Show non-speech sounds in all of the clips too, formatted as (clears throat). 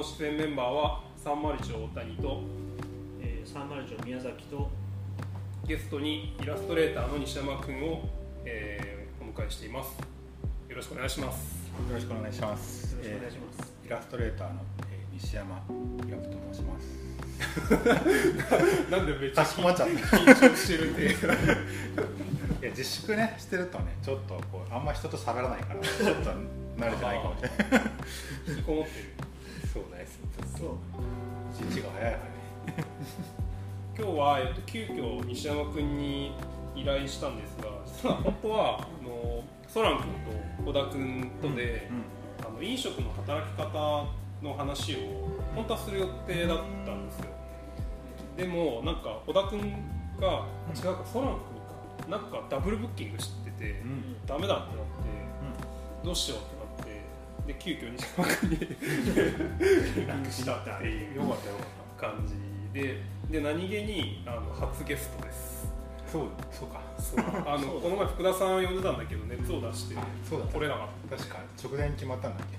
の出演メンバーは三丸町大谷とえー、301の宮崎とゲストにイラストレーターの西山君を、えーお迎えしています。よろしくお願いします。よろしくお願いします。よろしくお願いします、えーイラストレーターの、えー西山ひろと申します。(laughs) なんでめっちゃ緊張してるって。いうや自粛ねしてるとねちょっとこうあんま人と喋らないからちょっと慣れてないかもしれない。引きこもってるそうです。そう。一日が早い早い。今日は、えっと、急遽西山君に依頼したんですが実は本当はあのソラン君と小田君とで、あの飲食の働き方の話を本当はする予定だったんですよ。でもなんか小田君が違うかソラン君か。なんかダブルブッキングしてて、うん。うんダメだってなって。どうしようってなってで急遽西山君に連絡したっていうよかったよかっ感じで。で何気にあの初ゲストです。た。そうそうか。そう。あのそうこの前福田さん呼んでたんだけど熱を出してあそうだ来れなかっ確か直前に決まったんだっけ？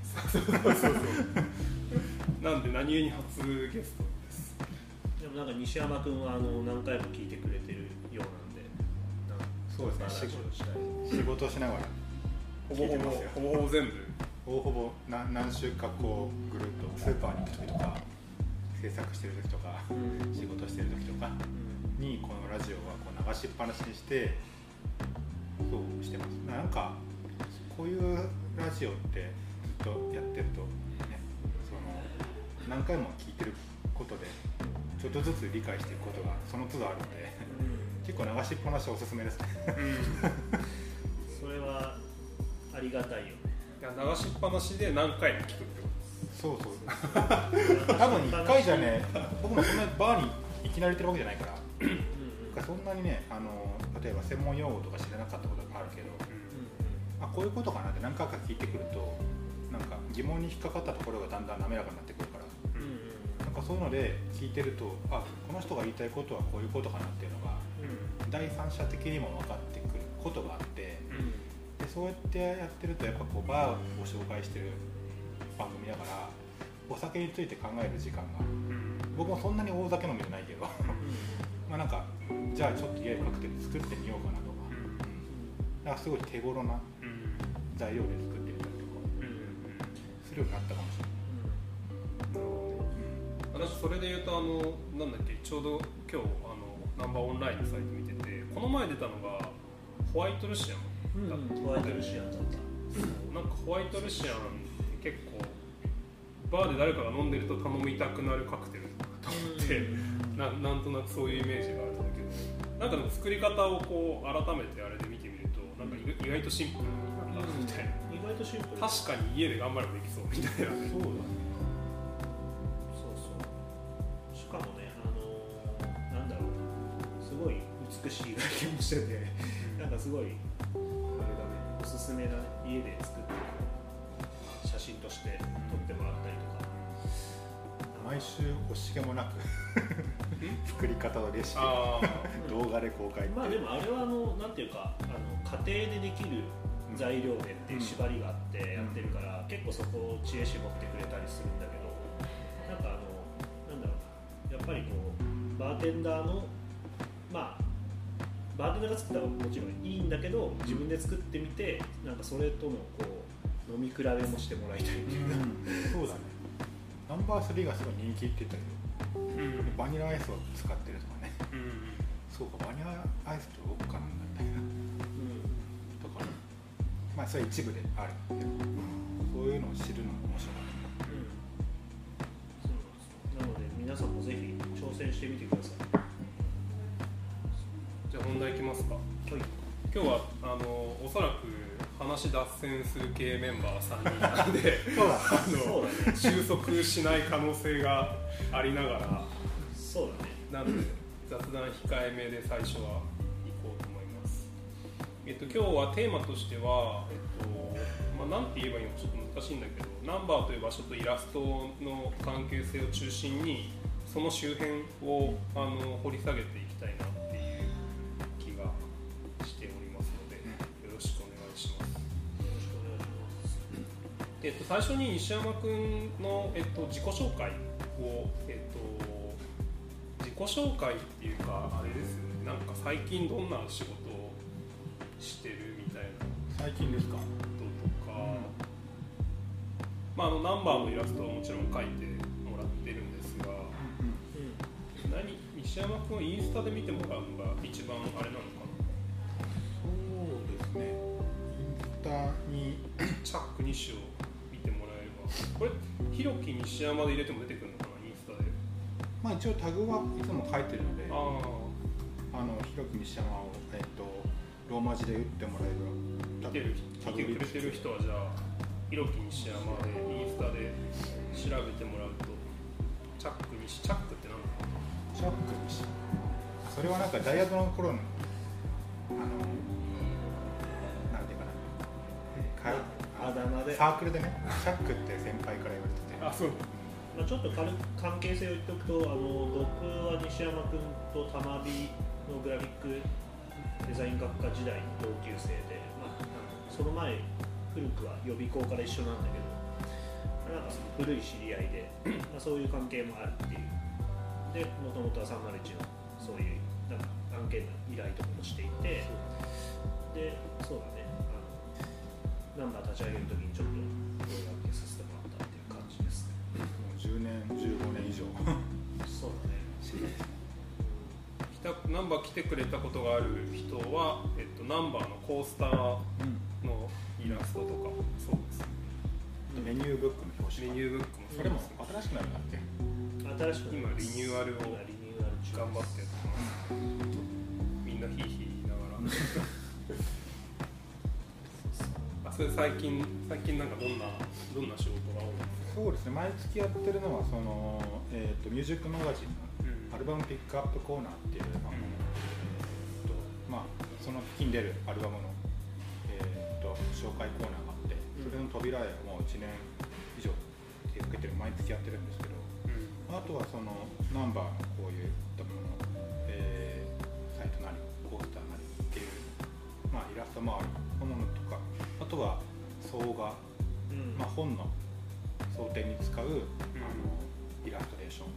たなんで何気に初ゲストです。でもなんか西山君はあの何回も聞いてくれてるようなんでなんかそうですね。仕事をしながらほぼほぼ聞いてますよ。ほぼほぼ全部ほぼほぼ何何週かこうぐるっとスーパーに行く時とか制作してる時とかうん。仕事してる時とかにこのラジオはこう流しっぱなしにしてそうしてます。なんかこういうラジオってずっとやってるとねその何回も聞いてることでちょっとずつ理解していくことがその都度あるので結構流しっぱなしおすすめですね。それはありがたいよねいや流しっぱなしで何回も聞くってこそうそう。多分1回じゃね僕もそんなバーにいきなり行ってるわけじゃないから。うんうんそんなにねあの例えば専門用語とか知らなかったことがあるけど。と、あこういうことかなって何回か聞いてくるとなんか疑問に引っかかったところがだんだん滑らかになってくるから。うんうんなんかそういうので聞いてるとあこの人が言いたいことはこういうことかなっていうのが第三者的にも分かってくることがあって。うんでそうやってやってるとやっぱこうバーを紹介してる番組だからお酒について考える時間がうん。僕もそんなに大酒飲みじゃないけど (laughs) まあなんかじゃあちょっと家でカクテル作ってみようかなとか,、うん。うん、なんかすごい手頃なうん。材料で作ってみたりとかうんするようになったかもしれない。私それで言うとあのなんだっけちょうど今日あのナンバーオンラインのサイト見ててこの前出たのがホワイトルシアンだった、ホワイトルシアンだった。なんかホワイトルシアンって結構バーで誰かが飲んでると頼みたくなるカクテルと思って、ななんとなくそういうイメージがあるんだけど。なんかでも作り方をこう改めてあれで見てみるとなんか意外とシンプルなんだみたいな。意外とシンプル。確かに家で頑張ればできそうみたいなね。そうだね。そうそう。しかもねあのーなんだろうすごい美しい外見もしててなんかすごいすすめだね家で作って写真として撮ってもらったりとか。毎週惜しげもなく (laughs) 作り方のレシピあ動画で公開まあでもあれはあのなんていうかあの家庭でできる材料でっていう縛りがあってやってるから、結構そこを知恵絞ってくれたりするんだけどなんかあのなんだろうなやっぱりこうバーテンダーのまあバーテンダーが作ったらもちろんいいんだけど自分で作ってみてなんかそれとのこう飲み比べもしてもらいたいっていうか、そうだね。ナンバー3がすごい人気って言ったけどーうん。バニラアイスを使ってるとかね。うん。そうかバニラアイスってウォッカなんだみたいな。とかまあそれは一部である。けどそういうのを知るのも面白かっそうなんですよ。なので皆さんもぜひ挑戦してみてください。題いきますか。はい。今日はあのおそらく話脱線する系メンバー3人なので (laughs) あのだね。収束しない可能性がありながらそうだね。なので雑談控えめで最初は行こうと思います。えっと今日はテーマとしてはえっとまあなんて言えばいいのかちょっと難しいんだけどナンバーという場所とイラストの関係性を中心にその周辺をあの掘り下げていきたいなえっと、最初に西山君の、えっと、自己紹介を、えっと、自己紹介っていうかあれですよね。なんか最近どんな仕事をしてるみたいな。最近ですか？こととか、まあ、あのナンバーのイラストはもちろん描いてもらってるんですが。何西山君はインスタで見てもらうのが一番あれなのかそうですね。インスタになチャック西を見てもらえればこれひろき西山で入れても出てくるのかなインスタで。まあ一応タグはいつも書いてるのでああ。の広く西山を、えっとローマ字で打ってもらえばあ見てる見てくれてる人。はじゃあひろき西山でインスタで調べてもらうとチャック西チャックって何だろうシャーク西それはなんかダイヤドの頃のサークルでねシャックって先輩から言われてて。あそう。まあ、ちょっと軽く関係性を言っておくとあの僕は西山君と玉美のグラフィックデザイン学科時代の同級生で、まあ、その前古くは予備校から一緒なんだけどなんか古い知り合いで、まあ、そういう関係もあるっていう。でもともとは301のそういうなんか案件の依頼とかもしていて。でそうだね。ナンバー立ち上げるときにちょっと声掛けさせてもらったっていう感じですね。もう10年15年以上そうだね。ナンバー来てくれたことがある人は、えっと、ナンバーのコースターのイラストとか。そうです。メニューブックの表紙メニューブックもそれも新しくなるんだっけ？新しく今リニューアルを今リニューアル中頑張ってやってます。みんなヒーヒー言いながら。あそれ最近最近なんかどんなどんな仕事が多い？そうですね毎月やってるのはその、えー、とミュージックマガジンのアルバムピックアップコーナーっていう、あのえーとまあ、その時に出るアルバムの、えー、と紹介コーナーがあってそれの扉絵をもう1年以上手がけてる毎月やってるんですけどあとはそのナンバーのこういったもの、えーサイトなりコースターなりっていう、まあ、イラストもあるものとかあとは総画、うん。まあ、本の装丁に使う、あのイラストレーション。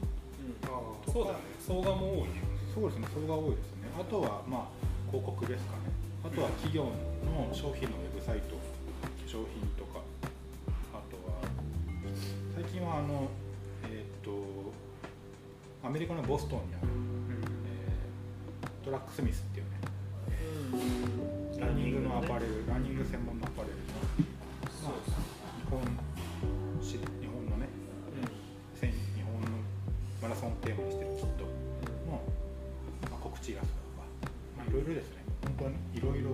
ああ。そうだね。相画も多いね。そうですね、それが多いですね。あとは、まあ、広告ですかね。あとは企業の商品のウェブサイト、化粧品とか、あとは、最近はあの、えっ、と、アメリカのボストンにある、えートラックスミスっていうね、ランニングのアパレル、ランニング専門のアパレルの、まあ、日本し日本のね、せん日本のマラソンをテーマにしてるキットの、まあ、告知イラストとか、まあ、いろいろですね。本当にいろいろ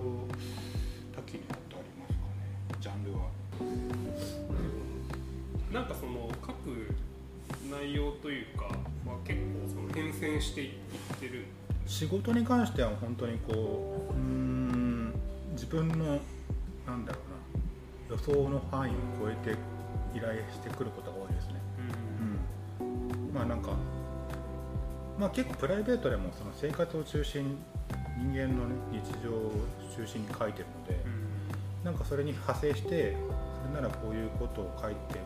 多岐にわたりますかね。ジャンルは。なんかその書く内容というかは結構その変遷していってる。仕事に関しては本当にこううーん自分の想の範囲を超えて依頼してくることが多いですね。うん、まあなんか、まあ、結構プライベートでもその生活を中心に人間の、ね、日常を中心に書いてるので、なんかそれに派生してそれならこういうことを書いて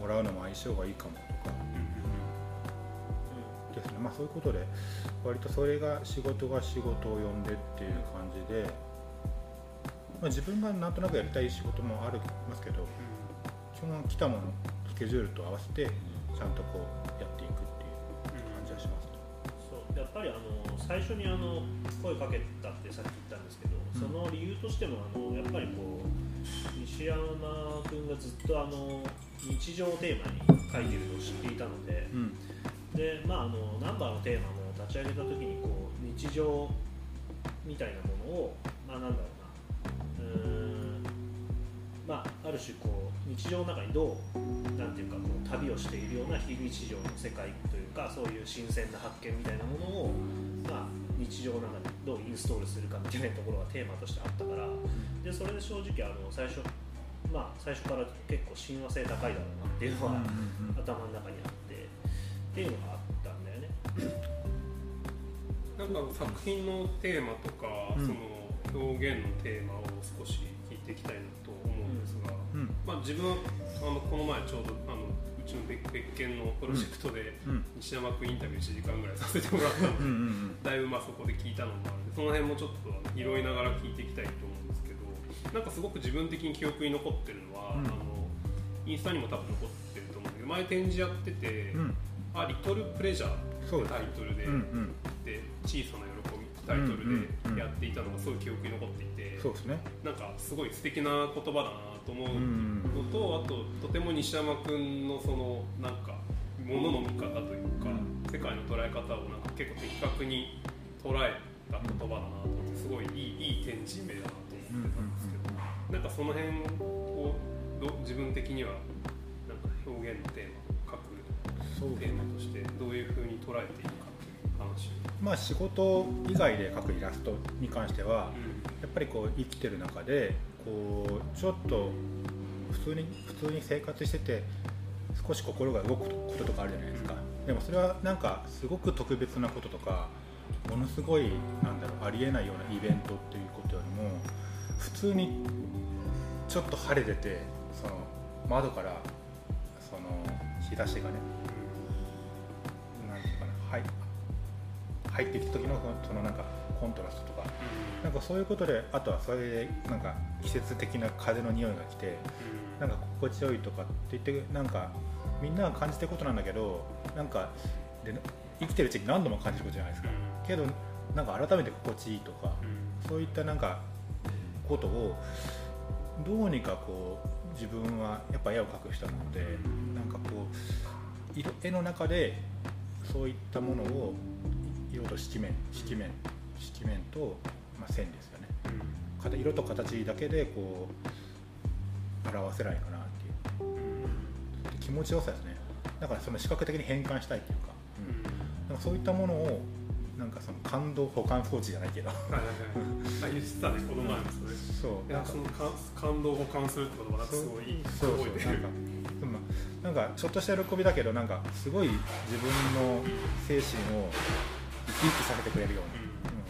もらうのも相性がいいかもとか。ですね。まあそういうことで割とそれが仕事が仕事を呼んでっていう感じで、まあ、自分がなんとなくやりたい仕事もありますけど基本来たものスケジュールと合わせてちゃんとこうやっていくっていう感じはします。そう。やっぱりあの最初にあの声かけたってさっき言ったんですけど、その理由としてもあのやっぱりこう西山君がずっとあの日常をテーマに書いてるのを知っていたので、うん。でまああのナンバーのテーマも立ち上げた時にこう日常みたいなものをまあなんだろうまあある種こう日常の中にどうなんていうかこう旅をしているような非日常の世界というかそういう新鮮な発見みたいなものをまあ日常の中にどうインストールするかみたいなところがテーマとしてあったからでそれで正直あの最初まあ最初から結構親和性高いだろうなっていうのは、頭の中にあってっていうのがあったんだよね。なんか作品のテーマとか、うんその表現のテーマを少し聞いていきたいな自分あのこの前ちょうどあのうちの別別件のプロジェクトで、うん。西山君インタビュー1時間ぐらいさせてもらったので、うんうんだいぶまあそこで聞いたのもあるんでその辺もちょっと拾いながら聞いていきたいと思うんですけどなんかすごく自分的に記憶に残ってるのは、うん。あのインスタにも多分残ってると思うんだけど前展示やっててうんうん「あリトルプレジャー」ってタイトルで、で小さな喜びタイトルでやっていたのがすごい記憶に残っていて、そうですね。なんかすごい素敵な言葉だなと思ううん。のと、あととても西山君のそのなんかものの見方というか、うん。世界の捉え方をなんか結構的確に捉えた言葉だなと思ってすごいいいいい展示名だなと思ってたんですけど、なんかその辺をど自分的にはなんか表現のテーマ書くテーマとしてどういうふうに捉えていくかという話を。まあ仕事以外で描くイラストに関してはやっぱりこう生きてる中でこうちょっと普通に普通に生活してて少し心が動くこととかあるじゃないですか、でもそれはなんかすごく特別なこととかものすごいなんだろうありえないようなイベントっていうことよりも普通にちょっと晴れててその窓からその日差しがねなんていうかなはい入ってきた時のそのなんかコントラストとかなんかそういうことであとはそれでなんか季節的な風の匂いが来てなんか心地よいとかって言ってなんかみんなが感じてることなんだけどなんかで生きてるうちに何度も感じることじゃないですか。けどなんか改めて心地いいとかそういったなんかことをどうにかこう自分はやっぱ絵を描く人なのでなんかこう色絵の中でそういったものを色と色面色面色面と、まあ、線ですよね。かた色と形だけでこう表せないかなっていう。気持ちよさですね。だからその視覚的に変換したいっていうか,、うん、なんかそういったものをなんかその感動保管装置じゃないけど。言ってたねこの前もそれそう。いやそのか感動を保管するってことがすごいそう。覚えてるそうなんかなんかちょっとした喜びだけどなんかすごい自分の精神を生き生きさせてくれるような、うん。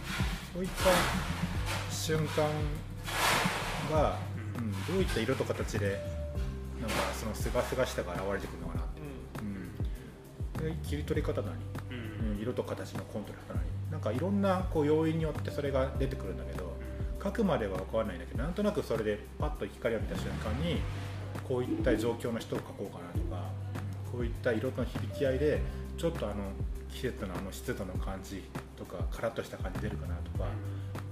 そういった瞬間が、うん、どういった色と形でなんかそのすがすがしさが現れてくるのかなって、うん、で切り取り方なり、うん。うん、色と形のコントラストなりなんかいろんなこう要因によってそれが出てくるんだけど書くまでは分からないんだけどなんとなくそれでパッと光を見た瞬間にこういった状況の人を描こうかなとかこういった色の響き合いでちょっとあの季節のあの湿度の感じとかカラッとした感じ出るかなとか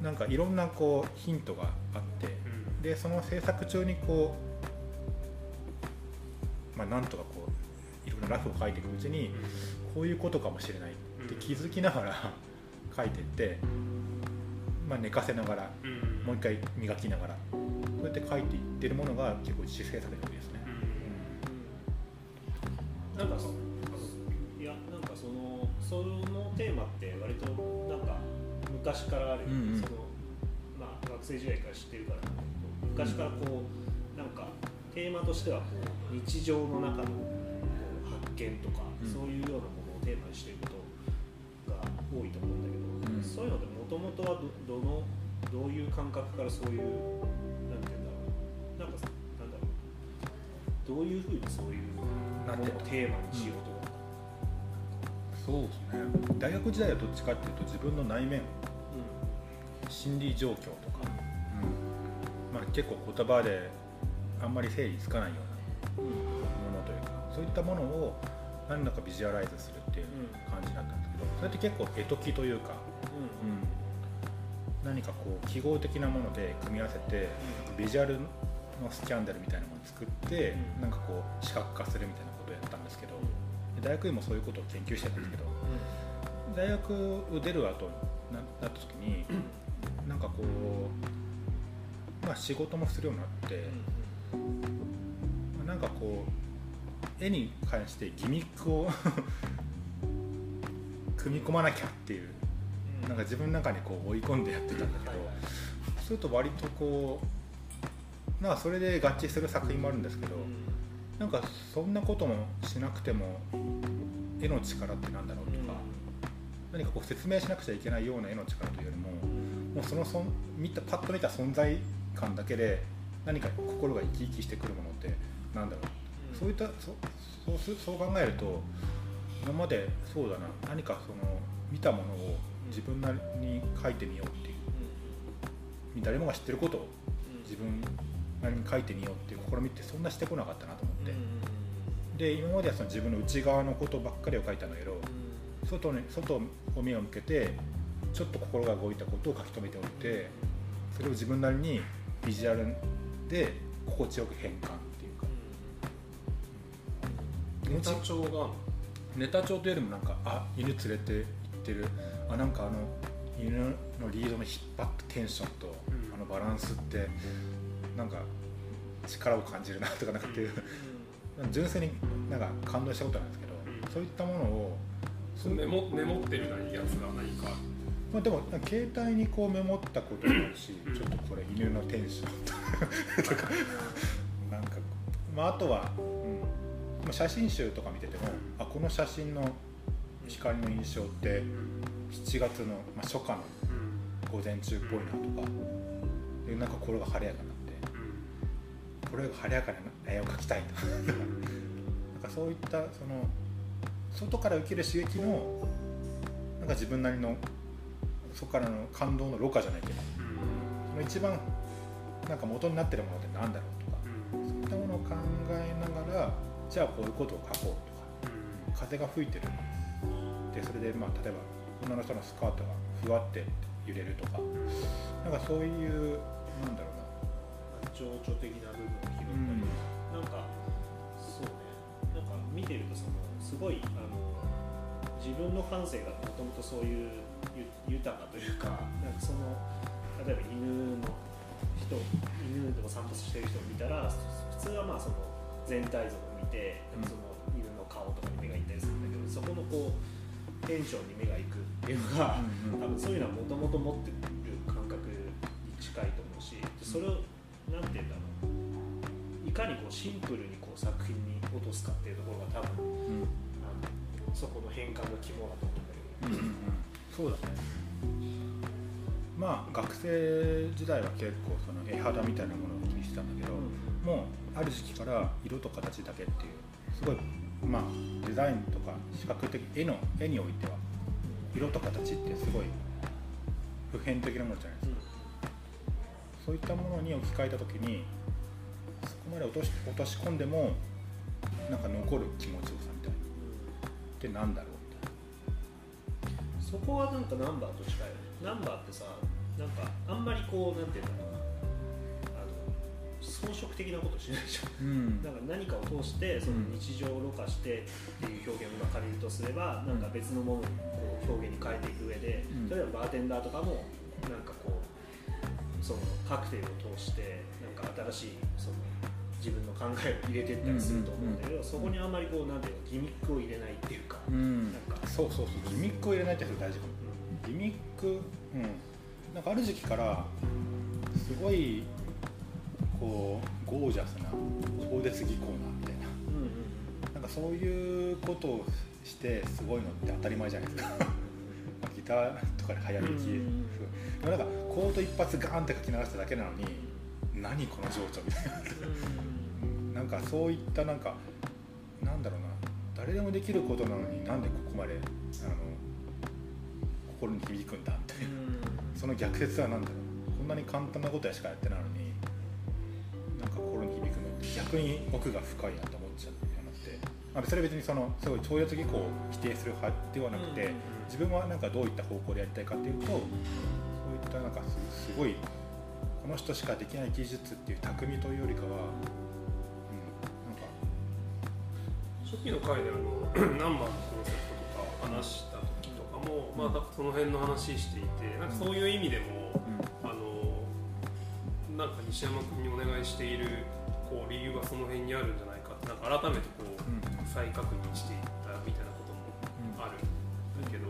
なんかいろんなこうヒントがあってでその制作中にこう、まあ、なんとかこういろんなラフを描いていくうちにこういうことかもしれないって気づきながら (laughs) 描いていって、まあ、寝かせながらもう一回磨きながらそうやって描いていってるものが結構自主制作で多いです昔からある、うんうん。そのまあ学生時代から知ってるから。昔からこうなんかテーマとしてはこう日常の中のこう発見とか、うん。そういうようなものをテーマにしていることが多いと思うんだけど、うん。そういうのってもともとはどどのどういう感覚からそういうなんていうんだろう。なんかなんだろう。どういうふうにそういうものをテーマにしようと思ったそうですね。大学時代はどっちかっていうと自分の内面心理状況とか、うん。まあ、結構言葉であんまり整理つかないようなものというかそういったものを何だかビジュアライズするっていう感じだったんですけどそれって結構絵解きというか、うん、何かこう記号的なもので組み合わせてビジュアルのスキャンダルみたいなものを作って、うん。なんかこう視覚化するみたいなことをやったんですけどで大学院もそういうことを研究してたんですけど大学を出る後ななった時になんかこう、まあ、仕事もするようになって、まあなんかこう絵に関してギミックを (laughs) 組み込まなきゃっていうなんか自分の中にこう追い込んでやってたんだけど、そうすると割とこうなんかそれで合致する作品もあるんですけど、なんかそんなこともしなくても絵の力ってなんだろうとか、何かこう説明しなくちゃいけないような絵の力というよりももうそのそん見たパッと見た存在感だけで何か心が生き生きしてくるものってなんだろう、そういったそそうすそう考えると今までそうだな何かその見たものを自分なりに書いてみようっていう。誰もが知ってることを自分なりに書いてみようっていう試みってそんなしてこなかったなと思って、で今まではその自分の内側のことばっかりを書いたんだけど、外に外を目を向けてちょっと心が動いたことを書き留めておいてそれを自分なりにビジュアルで心地よく変換っていうか。ネタ帳が。ネタ帳というよりもなんかあ犬連れて行ってる。あなんかあの犬のリードの引っ張ったテンションと、うん。あのバランスってなんか力を感じるなとかなんかっていう、純粋になんか感動したことなんですけど、うん。そういったものをメモメモってるやつが何かまあ、でも携帯にこうメモったこともあるし、うん。ちょっとこれ犬のテンションとかなんか、まあ、あとは、うん。まあ、写真集とか見ててもあこの写真の光の印象って7月の、まあ、初夏の午前中っぽいなとかでなんか心が晴れやかになってこれが晴れやかな絵を描きたいと。かなんかそういったその外から受ける刺激のなんか自分なりのそこからの感動のろ過じゃないけどその一番なんか元になってるものって何だろうとかそういったものを考えながらじゃあこういうことを書こうとか風が吹いてる。でそれでまあ例えば女の人のスカートがふわって揺れるとかなんかそういうなんだろうな。情緒的な部分を拾ったり、なんかそうね。なんか見てるとそのすごいあの自分の感性がもともとそういうゆ豊かというかなんかその例えば犬の人犬を散歩してる人を見たら普通はまあその全体像を見てなんかその犬の顔とかに目がいったりするんだけどそこのこうテンションに目がいくっていうのが、多分そういうのはもともと持ってる感覚に近いと思うしでそれをなんて言うんだろう。いかにこうシンプルにこう作品に落とすかっていうところが多分うん。あのそこの変換の肝だと思うんだけど。そうだね。まあ学生時代は結構その絵肌みたいなものを気にしてたんだけど、もうある時期から色と形だけっていうすごいまあデザインとか視覚的絵の絵においては色と形ってすごい普遍的なものじゃないですか、そういったものに置き換えた時にそこまで落とし落とし込んでもなんか残る気持ちよさみたいな。ってなんだろう？そこはなんかナンバーと近い。よねナンバーってさなんかあんまりこうなんていうんだろうな。あの装飾的なことしないじゃん。うん。なんか何かを通してその日常をろ過してっていう表現を今借りるとすればなんか別のものにこう表現に変えていく上でうん。例えばバーテンダーとかもなんかこうそのカクテルを通してなんか新しいその自分の考えを入れていったりすると思うんだけど、そこにあんまりこうなんていうのギミックを入れないっていうか、うん。なんかそうそうそう。ギミックを入れないってそれ大事かも。ギミックうん。なんかある時期からすごいこうゴージャスな超絶技巧なみたいな。うんうんなんかそういうことをしてすごいのって当たり前じゃないですか。まあギターとかで流行りき。うんでもなんかコード一発ガーンって書き流しただけなのに何この情緒みたいななんかそういったなんかなんだろうな誰でもできることなのになんでここまであの心に響くんだみたいなその逆説は何だろう。こんなに簡単なことしかやってないのになんか心に響くのって逆に奥が深いなと思っちゃうようになって、まあ、それは別にそのすごい超越技巧を否定する派ではなくて、自分はなんかどういった方向でやりたいかっていうとそういったなんかすすごいこの人しかできない技術っていう匠というよりかは、期の回であの (clears throat) ナンバーのコンセプトとか話した時とかも、まあ、その辺の話していてなんかそういう意味でも、あのなんか西山君にお願いしているこう理由がその辺にあるんじゃないかってなんか改めてこう、うん。再確認していったみたいなこともあるんだけど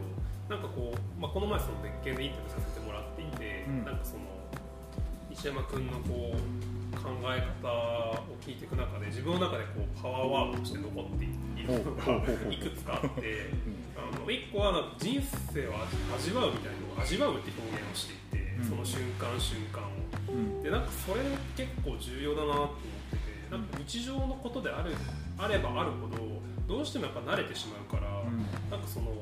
なんかこう、まあ、この前その別件でインタビューさせてもらっていて、うん。なんかその西山君のこう考え方を聞いていく中で自分の中でこうパワーワードとして残っているのがいくつかあってあの1個はなんか人生を味わうみたいなのを味わうって表現をしていて、うん。その瞬間瞬間を。うん。でなんかそれ結構重要だなと思っててなんか日常のことであるあればあるほどどうしてもやっぱ慣れてしまうから、なんかその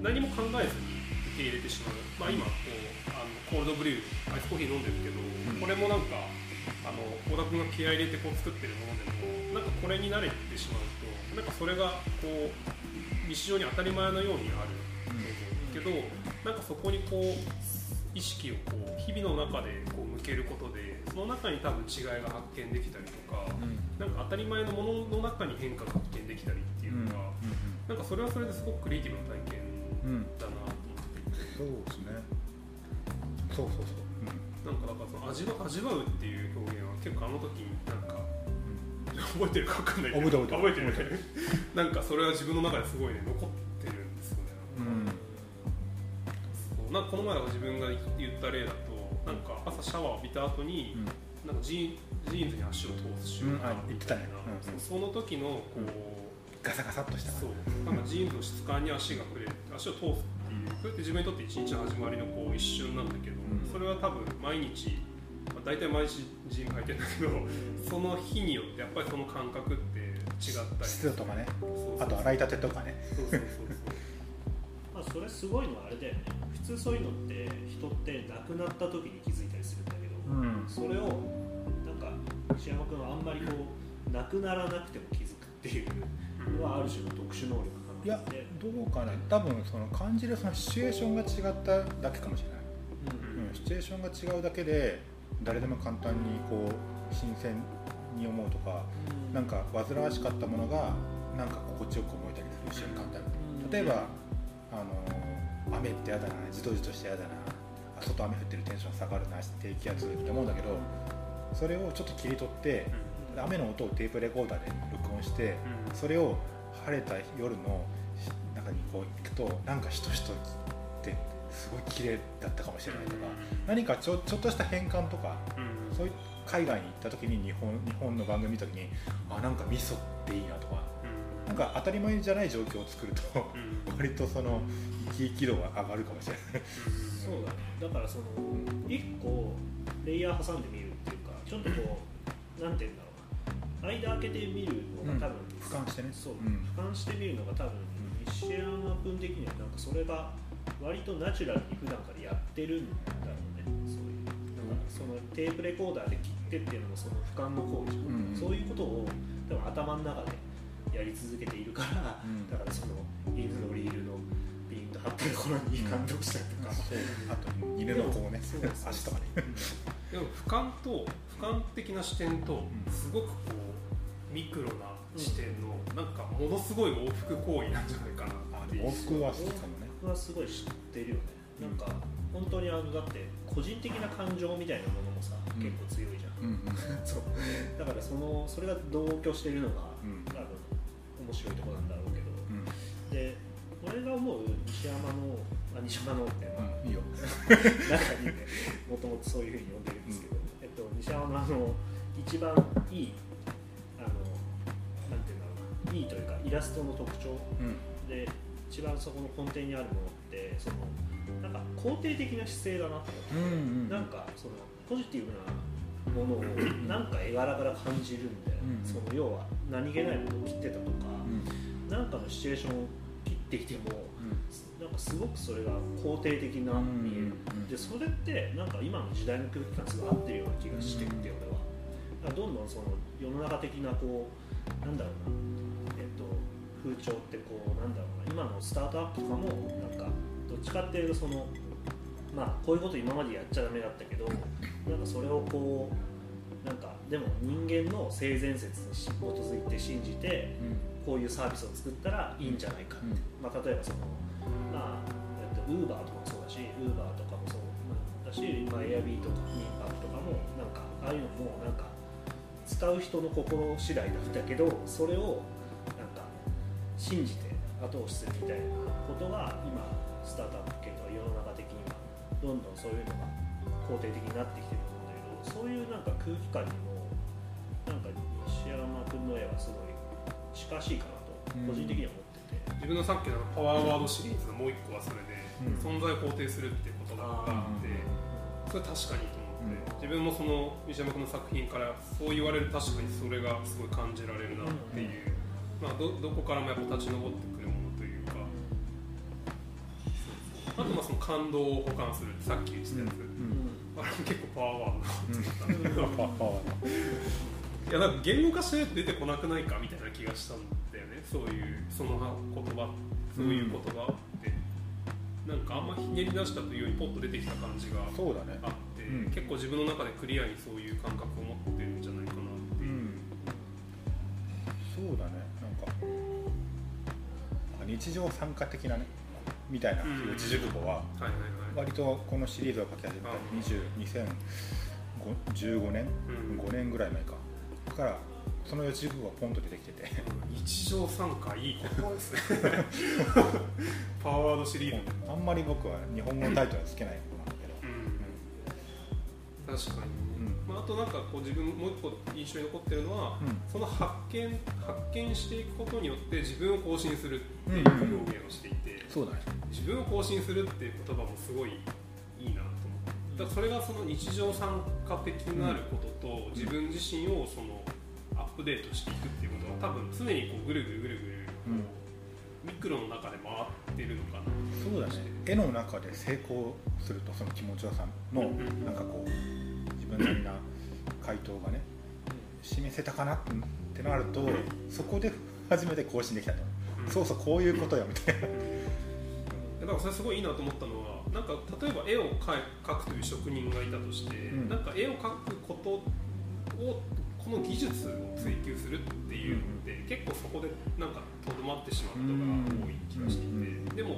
何も考えずに受け入れてしまう、まあ、今こうあのコールドブリューアイスコーヒー飲んでるけど、ん。これもなんかあの小田君が気合い入れてこう作ってるものでもなんかこれに慣れてしまうとなんかそれがこう日常に当たり前のようにあるけどなんかそこにこう意識をこう日々の中でこう向けることでその中に多分違いが発見できたりとか、なんか当たり前のものの中に変化が発見できたりっていうのが、なんかそれはそれですごくクリエイティブな体験うんだなと思っていて。そうですね。そうそうそうなんかだからその味わ味わうっていう表現は結構あの時になんか覚えてるか分かんないけど覚えてる覚えてる。ねなんかそれは自分の中ですごいね残ってるんですよね。うん。そうなんかこの前だから自分が言った例だとなんか朝シャワーを浴びた後に、なんかジージーンズに足を通す瞬間うんあ言ってたね。うんうん。そその時のこう、ガサガサっとしたそうなんかジーンズの質感に足が触れる足を通すそれって自分にとって一日の始まりのこう一瞬なんだけど、うん。それは多分毎日、まあ、大体毎日ジーンズ履いてるんだけど (laughs) その日によってやっぱりその感覚って違ったり湿度とかね。そうそうあと洗いたてとかね。そうそうそう (laughs) まあ、それすごいのはあれだよね。普通そういうのって人って亡くなった時に気づいたりするんだけど、うん。それをなんか西山君はあんまりこう亡くならなくても気づくっていうそうのはある種の特殊能力かいやどうかな。多分その感じるそのシチュエーションが違っただけかもしれない、うん。うん、シチュエーションが違うだけで誰でも簡単にこう新鮮に思うとかなんか煩わしかったものがなんか心地よく思えたりする瞬間ってある。例えばあの雨ってやだなじとじとしてやだなあ外雨降ってるテンション下がるな低気圧って思うんだけどそれをちょっと切り取って雨の音をテープレコーダーで録音してそれを晴れた夜の中にこう行くとなんかしとしとってすごい綺麗だったかもしれないとか何かちょちょっとした変換とかうん。そういう海外に行った時に日本日本の番組見た時にあなんか味噌っていいなとかなんか当たり前じゃない状況を作るとうん。割とその生き生き度が上がるかもしれない。そうだ。ねだからその1個レイヤー挟んでみるっていうかちょっとこうなんて言うんだろう。な間開けてみるのが多分、俯瞰してね。そう、うん。俯瞰してみるのが多分西山君的にはなんかそれが割とナチュラルに普段からやってるんだろうね。そういうだからそのテープレコーダーで切ってっていうのもその俯瞰の行為うん。そういうことを多分頭の中でやり続けているから、うん。だからその犬のリールのピンと張ってるところに感動したりとか、あと犬のこうね。(laughs) 足とかね。でも俯瞰と俯瞰的な視点とうん。すごくこうミクロな視点のなんかものすごい往復行為なんじゃないかなあっていう。でも僕は好きかもね。僕はすごい知ってるよね。なんか本当にあのだって個人的な感情みたいなものもさ、うん。結構強いじゃん。うんうん。(laughs) そう。だからそのそれが同居してるのが、うん多分面白いところなんだろうけど。うん。で俺が思う西山のあ西山のって、まあうん。いいよ。(laughs) 中にね。もともとそういうふうに呼んでるんですけど、えっと、西山のあの一番いいいいというかイラストの特徴うん。で一番そこの根底にあるものってそのなんか肯定的な姿勢だなと思って、うんうんなんかそのポジティブなものをなんか絵柄から感じるんだよ、うんその要は何気ないものを切ってたとか、うん。なんかのシチュエーションを切ってきてもなんかすごくそれが肯定的なうん見える、うんでそれってなんか今の時代の空気感すごい合ってるような気がしてきて、俺は。どんどんその世の中的なこうなんだろうなえっと風潮ってこうなんだろうな今のスタートアップとかもなんかどっちかっていうとそのまあこういうこと今までやっちゃダメだったけどなんかそれをこうなんかでも人間の性善説に基づいて信じてこういうサービスを作ったらいいんじゃないかって、まあ、例えばそのまあえっとウーバーとかもそうだしウーバーとかもそうだし、まあ、エアビーとかミンパクとかもなんかああいうのもなんか使う人の心次第だったけどそれを信じて後押しするみたいなことが今スタートアップ系とか世の中的にはどんどんそういうのが肯定的になってきてると思うんだけどそういうなんか空気感にもなんか西山君の絵はすごい近しいかなと。個人的には思ってて、自分のさっきのパワーワードシリーズのもう一個はそれで、うん存在を肯定するっていう言葉があって、それ確かにと思っって、自分もその西山君の作品からそう言われる確かにそれがすごい感じられるなっていう、まあ、どどこからもやっぱ立ち上ってくるものというか。あとまあその感動を保管するさっき言ってたやつ、あれも結構パワーワード。なと思ったん。だけどいやなんか言語化しないと出てこなくないかみたいな気がしたんだよね。そういうその言葉そういう言葉って、なんかあんまひねり出したというよりポッと出てきた感じがそうだね。あって、うん。結構自分の中でクリアにそういう感覚を持ってるんじゃないかなっていう、うん。そうだねか。あ日常参加的なねみたいなうん。四字熟語は割とこのシリーズを書き始めた20 2015年、うん。5年ぐらい前か。からその四字熟語がポンと出てきてて。日常参加いい言葉ですね。(laughs) パワーワードシリーズ、あんまり僕は日本語のタイトルはつけないんだけど、うん、確かに、あ、あとなんかこう自分もう一個印象に残ってるのは、うん。その発見発見していくことによって自分を更新するっていう表現をしていて、そうだね。自分を更新するっていう言葉もすごいいいなと思って。だからそれがその日常参加的なることと、自分自身をそのアップデートしていくっていうことは多分常にこうぐるぐるぐるぐるこう、うん。ミクロの中で回ってるのかなそうだね。絵の中で成功するとその気持ちよさのうんうんなんかこう自分なりな回答がね示せたかなってなるとそこで初めて更新できたと、うん。そうそうこういうことよみたいな。だからそれすごいいいなと思ったのはなんか例えば絵を描くという職人がいたとして、ん。なんか絵を描くことをこの技術を追求するっていうのって、結構そこでなんかとどまってしまうことが多い気がしていて、うん。でも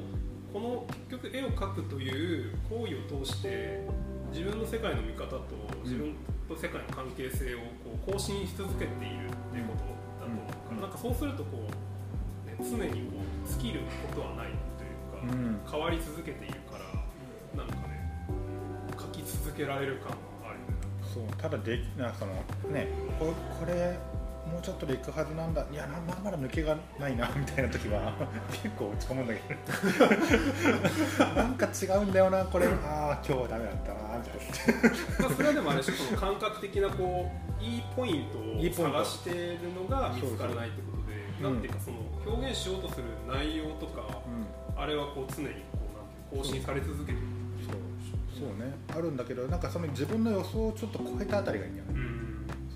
この結局絵を描くという行為を通して自分の世界の見方と自分と世界の関係性をこう更新し続けているっていうことだと思うから、うんなんかそうするとこう、ね、常にこう尽きることはないというか。うん変わり続けているからなんかね書き続けられる感があるよねそうただでなそのねここれもうちょっとでいくはずなんだ。いやなまだまだ抜けがないな (laughs) みたいな時は (laughs) 結構落ち込むんだけど。(laughs) なんか違うんだよなこれ。ああ今日はダメだったなみたいな。まあそれはでもあれでしょその感覚的なこういいポイントを探してるのが見つからないってことでなんていうかその表現しようとする内容とかあれはこう常にこうなんていう更新され続けてる。そう。そうね。あるんだけどなんかその自分の予想をちょっと超えたあたりがいいんだよね、うん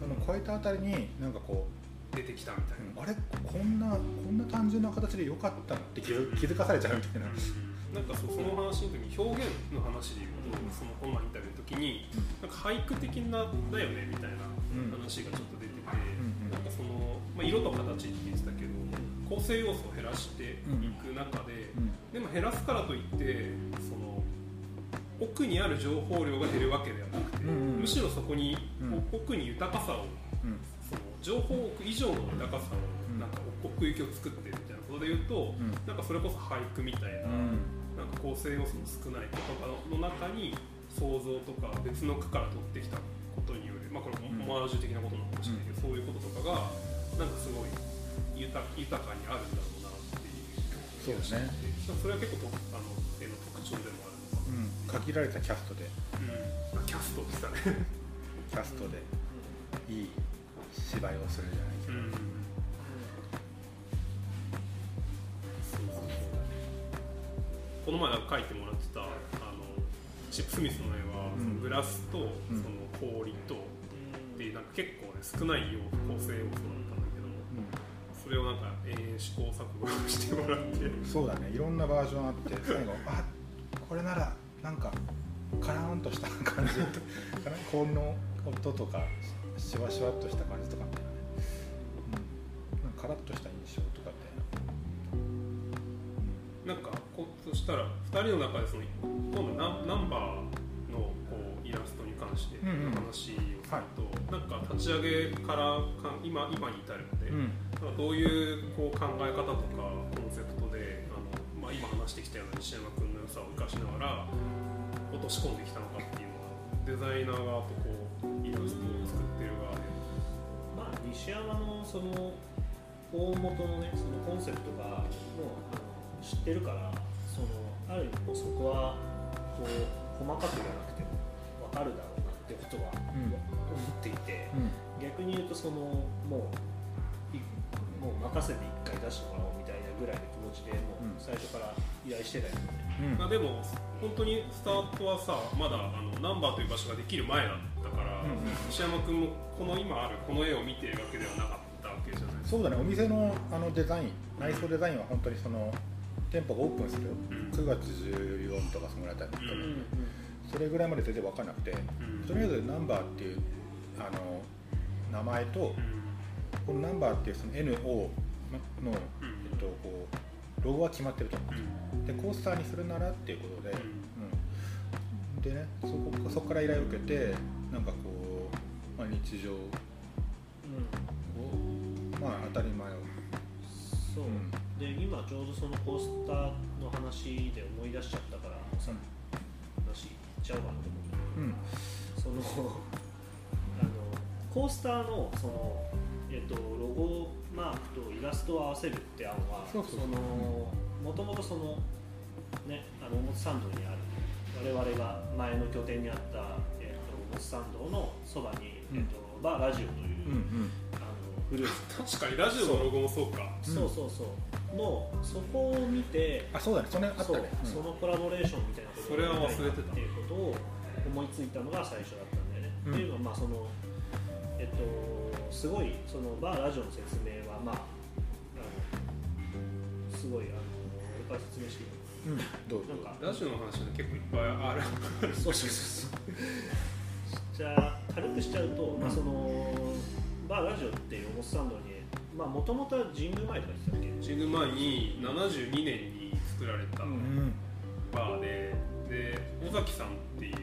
その超えたあたりになんかこ出てきたみたいな、う、あれ？こんなこんな単純な形で良かったのって気づ気づかされちゃうみたいな、なんかそうその話の時に表現の話で言うと、そのこの前インタビューの時になんか俳句的なだよねみたいな話がちょっと出てて、んなんかその、まあ、色と形って言ってたけど構成要素を減らしていく中で、でも減らすからといってその奥にある情報量が減るわけではなくて、うんうんむしろそこに、うん。奥に豊かさをうんその情報以上の豊かさをうんなんか奥行きを作ってるみたいなことで言うと、うん。なんかそれこそ俳句みたいな,、なんか構成要素の少ない言葉の中に想像とか別の句から取ってきたことによる、まあ、これうん。オマージュ的なことなのかもしれないけど、そういうこととかがなんかすごい豊豊かにあるんだろうなっていう気がしていてそれは結構とあの絵の特徴でもある限られたキャストで。な、うん、あキャストって言ってたね。キャストで。いい芝居をするじゃないけど、うん。そうそうそう。この前なんか描いてもらってたあのチップ・スミスの絵は、うん。そのグラスと、うん。その氷とっていうなんか結構ね少ない要構成要素だったんだけどもそれをなんか延々試行錯誤してもらって。うんそうだね。いろんなバージョンあって最後あこれならなんかカラーンとした感じ。(laughs) かな氷の音とかシワシワっとした感じとかみたいなね、うん、なんかカラッとした印象とかってな。ん。かこうそしたら2人の中でその今度ナンナンバーのこうイラストに関してうんうん。話をすると、なんか立ち上げからか今今に至るまで、うん。どういうこう考え方とかコンセプトであの、まあ、今話してきたような西山君さを生かしながら落とし込んできたのかっていうのはデザイナー側とこうイラストを作ってる側で。まあ西山のその大元のねそのコンセプトがもうあの知ってるからそのある意味もうそこはこう細かく言わなくても分かるだろうなってとは思っていて、逆に言うとそのもういもう任せて1回出してもらおうみたいなぐらいの気持ちでもう最初から依頼してたよね、まあ、でも本当にスタートはさまだあのナンバーという場所ができる前だったから、石山君もこの今あるこの絵を見てるわけではなかったわけじゃない。そうだねお店のあのデザイン内装デザインは本当にその店舗がオープンする、うん。9月14とかそのぐらいだったんですけど、うんそれぐらいまで全然分かんなくて、うん。とりあえずナンバーっていうあの名前と、このナンバーっていうその NO の、うん。えっと、こうロゴは決まってると。うん。でコースターにするならっていうことで、うん。うん。でねそこそこから依頼を受けてなんかこう、まあ、日常を、まあ、当たり前を、そう、うん。で今ちょうどそのコースターの話で思い出しちゃったからさ、話言っちゃおうかなと思って。うん。そのあのコースターのその、えっと、ロゴマークとイラストを合わせるって案はそうそう。そうのもともとそのねあの表参道にある我々が前の拠点にあった、えっと、表参道のそばに、うん。えっと、バーラジオという、うんあの古い、(laughs) 確かにラジオのロゴもそうか。う。んそうそうそう。のそこを見てあそうだね。それあったそう。ね、うん。そのコラボレーションみたいなことそれは忘れてた。っていうことを思いついたのが最初だったんだよね、うん。っていうのはまあそのえっとすごいそのバーラジオの説明はまああのすごいあの俺から説明していいうん。どうぞ。なんか。ラジオの話は結構いっぱいある。そうそうそう。そうじゃあ軽くしちゃうと、まあ、そのバーラジオっていう表参道にまあもともとは神宮前とか言ってたっけ？神宮前に72年に作られたうん。バーでで尾崎さんっていう、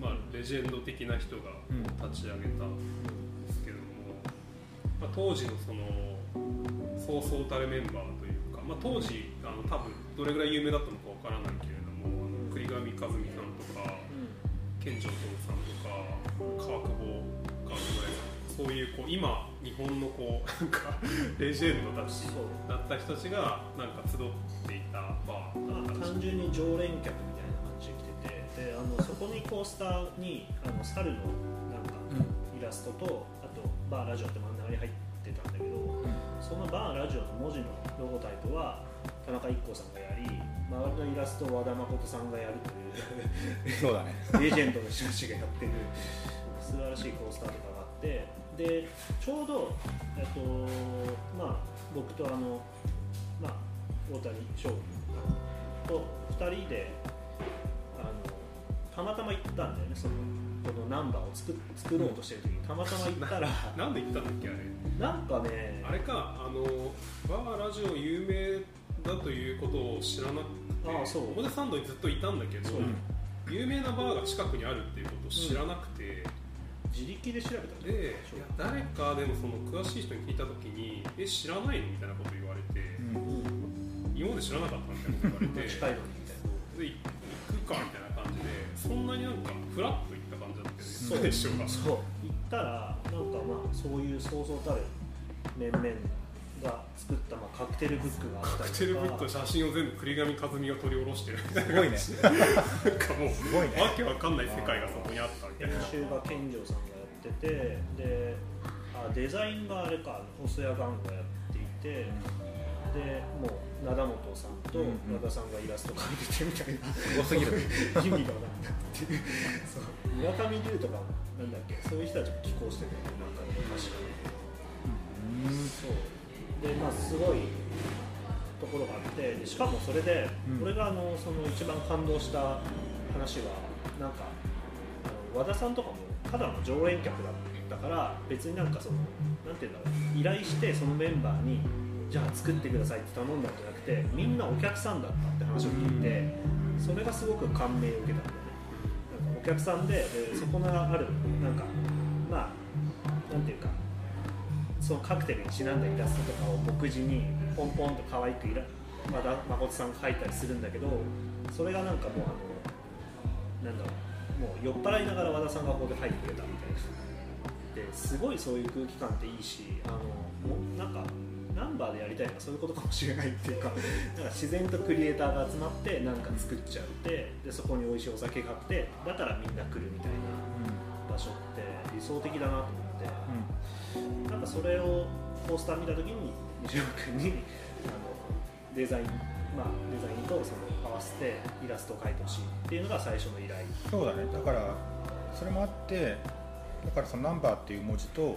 まあ、レジェンド的な人がうん。立ち上げた。んですけども、まあ、当時のそのそうそうたるメンバーというか、まあ、当時あの多分どれぐらい有名だったのかわからないけれどもあの栗上和美さんとか健丈徹さんとか川久保川久保さんそういうこう今日本のこう (laughs) なんかレジェンドたちだった人たちがなんか集っていたバー単純に常連客みたいな感じで来ててであのそこにコースターにあの猿のなんかイラストとあとバーラジオって真ん中に入ってたんだけどそのバーラジオの文字のロゴタイプは田中一行さんがやり周りのイラストを和田誠さんがやるというそうだね。レジェンドの人たちがやってる素晴らしいコースターとかがあってでちょうど、えっとまあ、僕とあの、まあ、大谷翔と2人であのたまたま行ったんだよねそのこのナンバーを作作ろうとしてる時にたまたま行ったら (laughs) なんで言ったんだっけあれ？なんかねあれかあのバーラジオ有名だということを知らなくてああそう。表参道にずっといたんだけど有名なバーが近くにあるっていうことを知らなくて、自力で調べたでいや誰かでもその詳しい人に聞いた時に「え知らないの?」みたいなこと言われてうん。うん今まで知らなかったみたいなこと言われて近いのにみたいな。で行くかみたいな感じでそんなになんかフラッと行った感じだったよねそう。最初がそう。行ったらなんかまあそういうそうそうたる面々が作った、まあ、カクテルブックがあったりとか。カクテルブックと写真を全部栗上和美が取り下ろしてるみたいなすごいね。なんかもうすごいね。わけわかんない世界がそこにあったみたい編な集が健丈さんがやっててであデザインがあれか細谷ガンがやっていてでもう灘本さんとうんうん。和田さんがイラスト描いててみたいな、すごすぎる意味がわかんないっていう。そう村上龍とかもなんだっけそういう人たちも寄稿しててなんか確かにそう。でまあすごいところがあってでしかもそれで、うん。俺があのその一番感動した話はなんかあの和田さんとかもただの常連客だったから別になんかそのなんていうんだろう依頼してそのメンバーにじゃあ作ってくださいって頼んだんじゃなくてみんなお客さんだったって話を聞いてそれがすごく感銘を受けたんだよね。なんかお客さんででそこのあるなんかまあなんていうかそのカクテルにちなんだイラストとかを目次にポンポンと可愛くイラ和田誠さんが描いたりするんだけどそれがなんかもうあのなんだろうもう酔っ払いながら和田さんがここで描いてくれたみたいな。ですごいそういう空気感っていいしあのもうなんかナンバーでやりたいのはそういうことかもしれないっていうかなんか自然とクリエイターが集まってなんか作っちゃうってでそこに美味しいお酒買ってだからみんな来るみたいな場所って理想的だなと思って、なんかそれをポスター見た時に西山君に (laughs) あのデザインまあデザインとその合わせてイラストを描いてほしいっていうのが最初の依頼。そうだね。だからそれもあってだからそのナンバーっていう文字と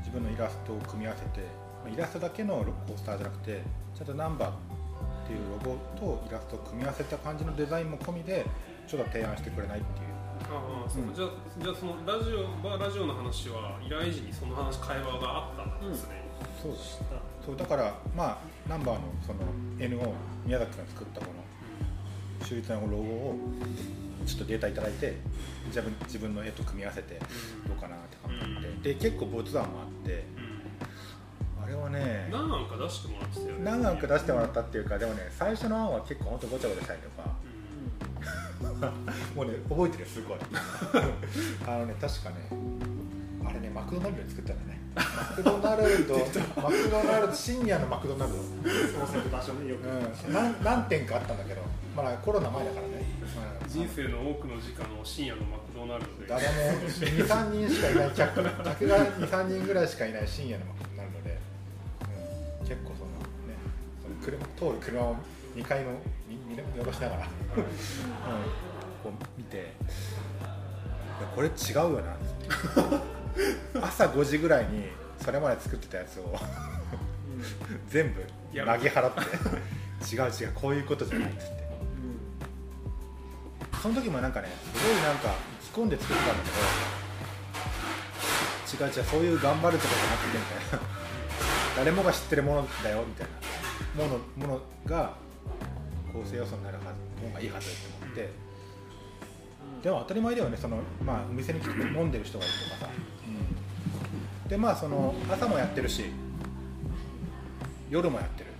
自分のイラストを組み合わせてまあイラストだけのポスターじゃなくてちゃんとナンバーっていうロゴとイラストを組み合わせた感じのデザインも込みでちょっと提案してくれないっていう。ああそう、うん。じゃあじゃあそのラジオバーラジオの話は依頼時にその話会話があったんですね、そうした。そうだからまあナンバーのその N を宮崎が作ったこの秀逸なロゴをちょっとデータいただいて自分自分の絵と組み合わせてどうかなって考えて、で結構ボツ案もあってね何案か出してもらってたよね。何案か出してもらったっていうかでもね最初の案は結構本当ごちゃごちゃしたりとか。(laughs) もうね覚えてるよすごい。(laughs) あのね確かねあれねマクドナルドで作ったんだね。マクドナルド。(laughs) マクドナルド深夜のマクドナルド。そうする場所によく、うん、何何点かあったんだけど、まあ、コロナ前だからね、まあ人生の多くの時間を深夜のマクドナルドで。誰も23人しかいない客客が23人ぐらいしかいない深夜のマクドナルド車通る車を2階の見見下ろしながら、うん、こう見て。いやこれ違うよな。(laughs) 朝5時ぐらいにそれまで作ってたやつを。全部投げ払って。違う違うこういうことじゃないっつって。その時もなんかねすごいなんか意気込んで作ってたんだけど違う違うそういう頑張るとかじゃなくてみたいな。誰もが知ってるものだよみたいなものものが構成要素になるはず方がいいはずって思ってでも当たり前だよねその、まあ、お店に来て飲んでる人がいるとかさ、でまあその朝もやってるし夜もやってる。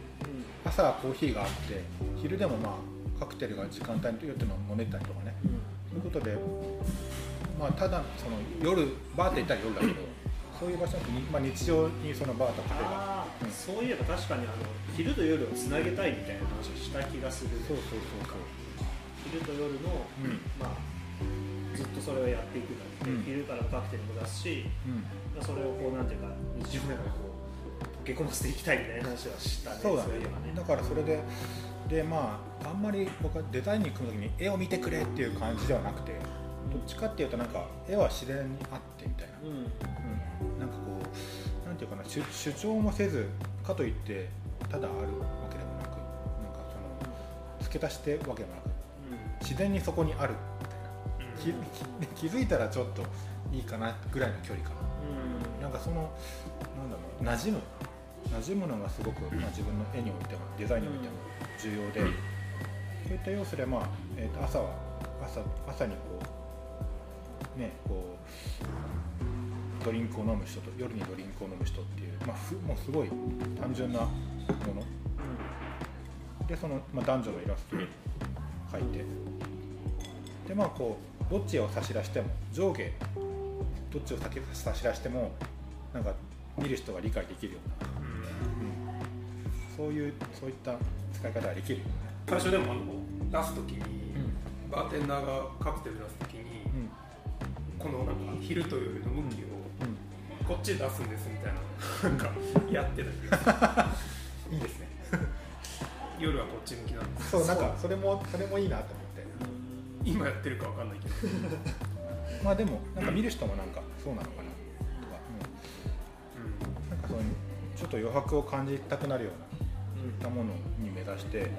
朝はコーヒーがあって昼でもまあカクテルが時間帯によっての飲めたりとかね。そういうことで、まあ、ただその夜バーって行ったら夜だけどそういう場所に、まあ、日常にそのバーとカフェがそういえば確かにあの昼と夜をつなげたいみたいな話をした気がする。そうそうそうそう。昼と夜の、うん。まあ、ずっとそれをやっていくので、うん。昼からカクテルも出すし、うん。まあ、それをこうなんていうか日常の中でこう溶け込ませていきたいみたいな話はしたねそうだね。ね。だからそれででまああんまり僕はデザインに組む時に絵を見てくれっていう感じではなくてどっちかっていうとなんか絵は自然にあってみたいな、ていうかな主主張もせずかといってただあるわけでもなくなんかその付け足してわけでもなく自然にそこにあるみたいな。気気気づいたらちょっといいかなぐらいの距離かな。なんかそのなんだろう馴染む。馴染むのがすごく、まあ、自分の絵においてもデザインにおいても重要で、そういった要素で、まあえー、と朝は朝朝にこうねこうドリンクを飲む人と夜にドリンクを飲む人っていう、まあ、ふもうすごい単純なもの。でその、まあ、男女のイラストを描いて。でまあこうどっちを差し出しても上下どっちを先差し出してもなんか見る人が理解できるような、うん、そういうそういった使い方ができる最初でもあの出す時に、バーテンダーがカクテル出す時に、うん。このなんか昼と夜の向きをうんこっちで出すんですみたいな。なんか。やってた (laughs) いいですね。夜はこっち向きなんです。そうなんかそれもそれもいいなと思って。今やってるかわかんないけど。(laughs) まあでもなんか見る人もなんかそうなのかな。とか、うん、なんかそういうちょっと余白を感じたくなるようなものに目指して。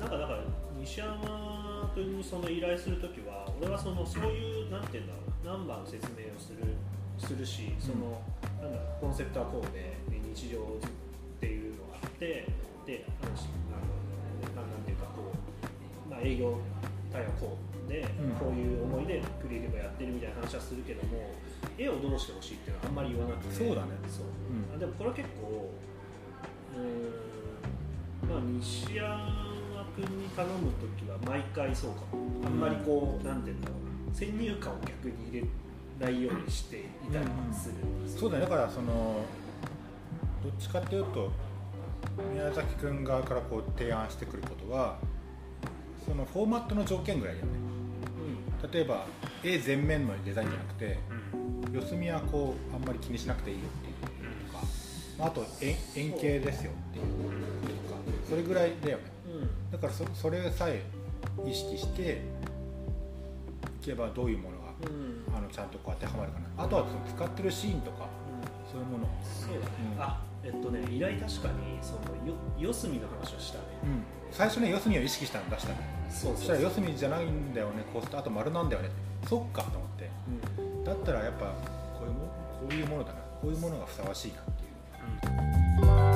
なんかだから西山君にその依頼するときは俺はそのそういうなんていうんだろう。ナンバーの説明をするするしその、なんだろうコンセプトはこうでで日常っていうのがあってであのあのななんていうかこう、まあ、営業対はこうで、うん。こういう思いでクリエイティブをやってるみたいな話はするけども絵をどうしてほしいっていうのはあんまり言わなくてそうだね。そう。うん。あでもこれは結構うーんまあ西山君に頼む時は毎回そうかも。あんまりこうなんていうんだろうな先入観を逆に入れないようにしていたりする、そうだねだからそのどっちかっていうと宮崎君側からこう提案してくることはそのフォーマットの条件ぐらいだよね。例えば絵全面のデザインじゃなくて四隅はこうあんまり気にしなくていいよっていうとか、まあ、あと円円形ですよっていうとかそれぐらいだよね。うん。だからそそれさえ意識していけばどういうものがのちゃんとこう当てはまるかな。あとはその使ってるシーンとかそういうもの。を、そうだね、うん。あえっとね依頼確かにそのよ四隅の話をしたね。うん、最初ね四隅を意識したの出したのそうそしたら四隅じゃないんだよねこうするとあと丸なんだよね。そっかと思って。うん。だったらやっぱこういうもこういうものだな。こういうものがふさわしいなっていう